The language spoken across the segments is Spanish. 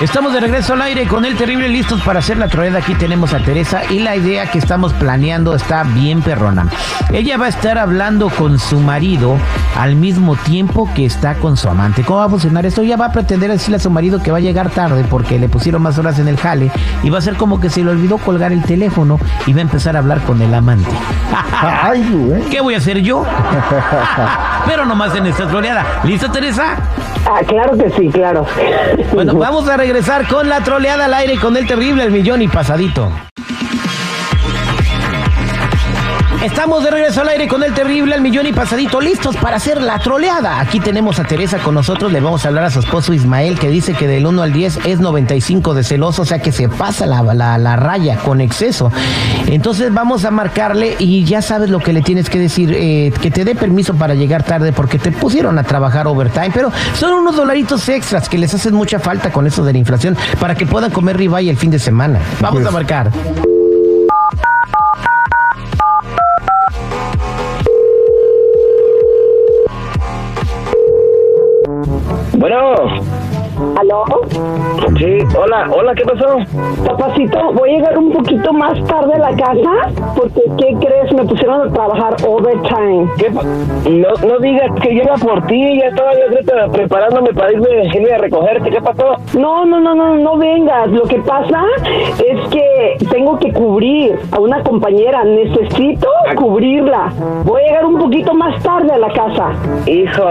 Estamos de regreso al aire con el terrible listos para hacer la troleada. Aquí tenemos a Teresa y la idea que estamos planeando está bien perrona. Ella va a estar hablando con su marido al mismo tiempo que está con su amante. ¿Cómo va a funcionar esto? Ella va a pretender decirle a su marido que va a llegar tarde porque le pusieron más horas en el jale y va a ser como que se le olvidó colgar el teléfono y va a empezar a hablar con el amante. ¿Qué voy a hacer yo? Pero nomás en esta troleada. ¿Listo, Teresa? Ah, claro que sí, claro. Bueno, vamos a regresar con la troleada al aire con el terrible el millón y pasadito. Estamos de regreso al aire con el terrible al millón y pasadito, listos para hacer la troleada. Aquí tenemos a Teresa con nosotros, le vamos a hablar a su esposo Ismael, que dice que del 1 al 10 es 95 de celoso, o sea que se pasa la, la, la raya con exceso. Entonces vamos a marcarle y ya sabes lo que le tienes que decir, eh, que te dé permiso para llegar tarde porque te pusieron a trabajar overtime, pero son unos dolaritos extras que les hacen mucha falta con eso de la inflación para que puedan comer ribeye el fin de semana. Vamos a marcar. Bueno, ¿Aló? sí, hola, hola, ¿qué pasó? Papacito, voy a llegar un poquito más tarde a la casa porque, ¿qué crees? Me pusieron a trabajar overtime. ¿Qué no, no digas que llega por ti, ya estaba yo ahorita preparándome para irme, irme a recogerte, ¿qué pasó? No, no, no, no, no vengas. Lo que pasa es que tengo que cubrir a una compañera. Necesito cubrirla. Voy a llegar un poquito más tarde a la casa. Hijo.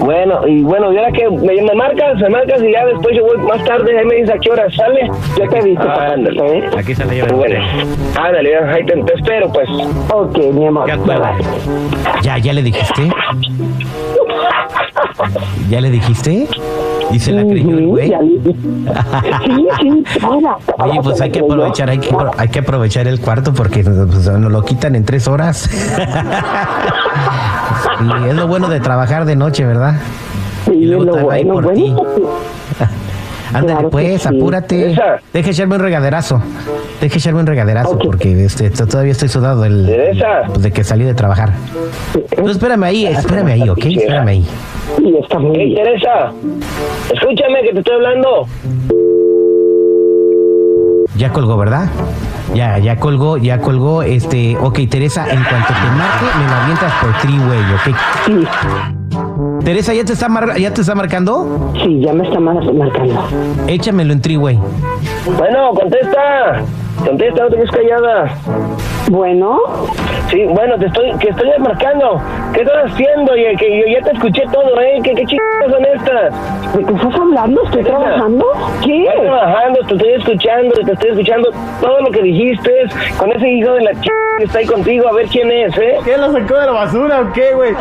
Bueno, y bueno, y ahora que me, me marcas, me marcas y ya después yo voy más tarde, ahí me dices a qué hora sale. Ya te aviso, Ah, ándale. ¿eh? Aquí sale ya. Bueno, ándale, ahí te, te espero, pues. Ok, mi amor. Ya, Bye, bye. ya, ya le dijiste. ¿Ya le dijiste? ¿Y se la creyó el güey? Sí, sí, Oye, pues hay que aprovechar, hay que, hay que aprovechar el cuarto porque pues, nos lo quitan en tres horas. Y es lo bueno de trabajar de noche, ¿verdad? Sí, y luego lo bueno, por ti. bueno. Ándale, Claro que pues, sí. apúrate. Teresa. Deja echarme un regaderazo. Deja echarme un regaderazo porque este, todavía estoy sudado del, Teresa. pues, de que salí de trabajar. Tú espérame ahí, espérame ahí, ¿ok? Espérame ahí. Sí, está muy Hey, bien. Teresa, escúchame que te estoy hablando. Ya colgó, ¿verdad? Ya, ya colgó, ya colgó. Este, ok, Teresa, en cuanto te marque, me lo avientas por three-way, ¿ok? Sí, Teresa, ¿ya te está, mar- ya te está marcando? sí, ya me está mar- marcando. Échamelo en three-way. Bueno, contesta. Contesta, no te quedes callada. Bueno, Sí, bueno, te estoy, que estoy marcando. ¿Qué estás haciendo? Y que yo ya te escuché todo, ¿eh? ¿Qué, qué chingadas son estas? ¿de qué estás hablando? ¿Estoy Teresa. trabajando? ¿Qué? Estoy trabajando, te estoy escuchando, te estoy escuchando todo lo que dijiste con ese hijo de la ch... que está ahí contigo, a ver quién es, ¿eh? ¿Qué lo sacó de la basura o qué, güey?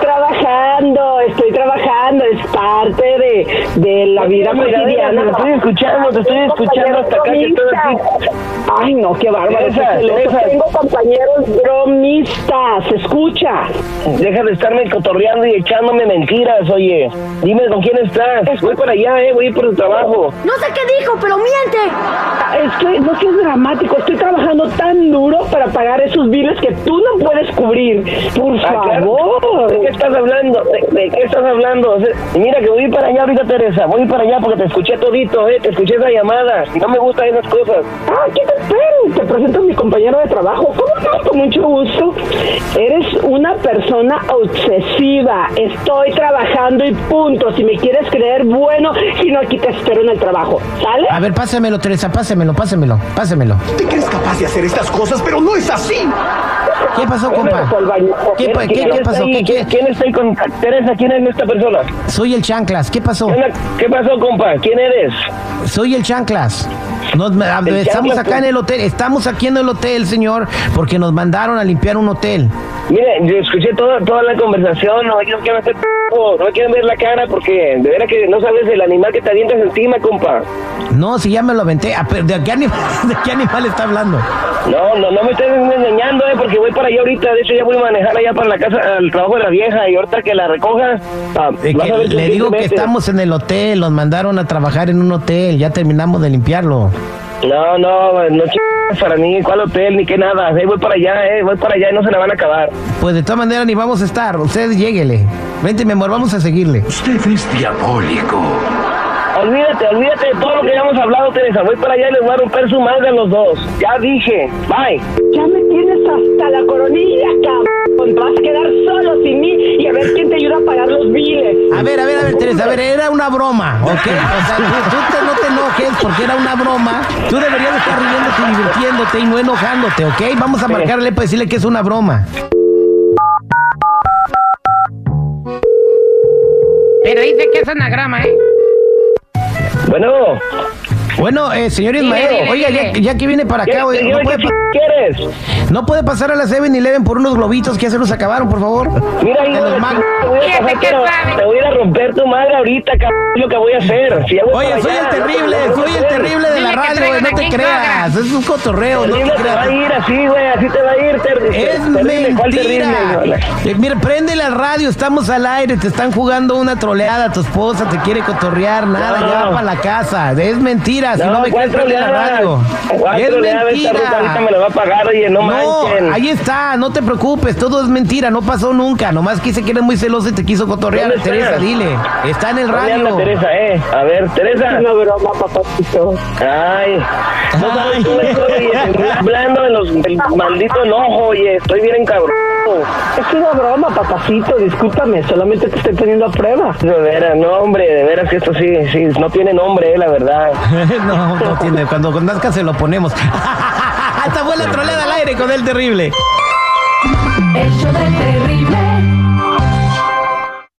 Estoy trabajando, estoy trabajando, es parte de, de la vida Mira, cotidiana. Te estoy escuchando, te estoy escuchando hasta acá que todo así. Ay, no, qué bárbaro. Teresa. Teresa. Tengo compañeros bromistas, escucha. Deja de estarme cotorreando y echándome mentiras, oye. Dime con quién estás. Voy para allá, eh, voy por tu trabajo. No sé qué dijo, pero miente. Ah, Estoy, no seas dramático, estoy trabajando tan duro para pagar esos biles que tú no puedes cubrir. Por Ah, claro. favor. ¿De qué estás hablando? ¿De, de qué estás hablando? O sea, mira que voy para allá ahorita, Teresa. Voy para allá porque te escuché todito, eh. Te escuché esa llamada. Y no me gustan esas cosas. Ah, ¿qué te espero? Te presento a mi compañero de trabajo. ¿Cómo no? Con mucho gusto. Eres una persona obsesiva. Estoy trabajando y punto. Si me quieres creer, bueno. Si no, aquí te espero en el trabajo. ¿Sale? A ver, pásamelo, Teresa, pásamelo, pásamelo, pásamelo. Te crees capaz de hacer estas cosas, pero no es así. ¿Qué pasó, compa? ¿Qué, pa- qué- ¿Quién qué pasó? ¿Qué, qué? ¿Quién está ahí con Teresa? ¿Quién es esta persona? Soy el Chanclas, ¿qué pasó? ¿Qué pasó, compa? ¿Quién eres? Soy el Chanclas. Nos- estamos acá en el hotel, estamos aquí en el hotel, señor, porque nos mandaron a limpiar un hotel. Mire, yo escuché toda, toda la conversación, no me quieren hacer p***, no me quieren ver la cara porque de veras que no sabes el animal que te avientas encima, compa. No, si ya me lo aventé. Ah, ¿De qué, animal, ¿De qué animal está hablando? No, no, no me estés engañando, eh, porque voy para allá ahorita, de hecho ya voy a manejar allá para la casa, al trabajo de la vieja, y ahorita que la recoja, ah, Eh, que ver le digo que estamos en el hotel, nos mandaron a trabajar en un hotel, ya terminamos de limpiarlo. No, no, no ch... para mí, ¿cuál hotel, ni qué nada? Eh, voy para allá, eh, voy para allá y no se la van a acabar. Pues de todas maneras ni vamos a estar, usted lléguele. Vente, mi amor, vamos a seguirle. Usted es diabólico. Olvídate, olvídate de todo lo que hayamos hablado, Teresa. Voy para allá y les voy a romper su madre a los dos. Ya dije. Bye. Ya me a ver, Teresa, a ver, era una broma, ¿ok? O sea, tú, tú te- no te enojes porque era una broma. Tú deberías estar riéndote y divirtiéndote y no enojándote, ¿ok? Vamos a marcarle para decirle que es una broma. Pero dice que es anagrama, ¿eh? Bueno, Bueno, eh, señor Ismael, dile, oiga, ya, dile. ya que viene para ¿qué, acá, oiga, qué- ¿no puede, quieres? ¿no puede pasar a la 7-Eleven por unos globitos que ya se los acabaron, por favor? Mira, hijo los te voy a Fíjate pasar, qué pero sabe. te voy a ir a romper tu madre ahorita, cabrón. Es lo que voy a hacer. Si ya voy Oye, soy allá, el terrible, no soy el terrible de la radio, no te King es un cotorreo, no Terrible te te va a ir así, güey, así te va a ir. ter- Es terrible, ¿cuál terrible? mentira. Eh, mira, prende la radio, estamos al aire, te están jugando una troleada, tu esposa te quiere cotorrear, nada, No. ya va para la casa. Es mentira, si no, me ¿cuál crees, prende la radio. ¿Cuál Es ruta ahorita me mentira. la va a pagar, oye, no, No, manchen. ahí está, no te preocupes, todo es mentira, no pasó nunca. Nomás quise que eres muy celoso y te quiso cotorrear. Teresa, dile. Está en el ¿Dónde anda radio. Teresa, eh? A ver, Teresa. Es una broma, papacito. Ay, no sabes estoy hablando de los, del maldito enojo, oye, estoy bien encabrón. Es una broma, papacito. Discúlpame, solamente te estoy poniendo a prueba. De veras, no, hombre, de veras que esto sí, sí, no tiene nombre, eh, la verdad. no, no tiene. Cuando nazca se lo ponemos. Esta fue la troleada al aire con el terrible. El show del terrible.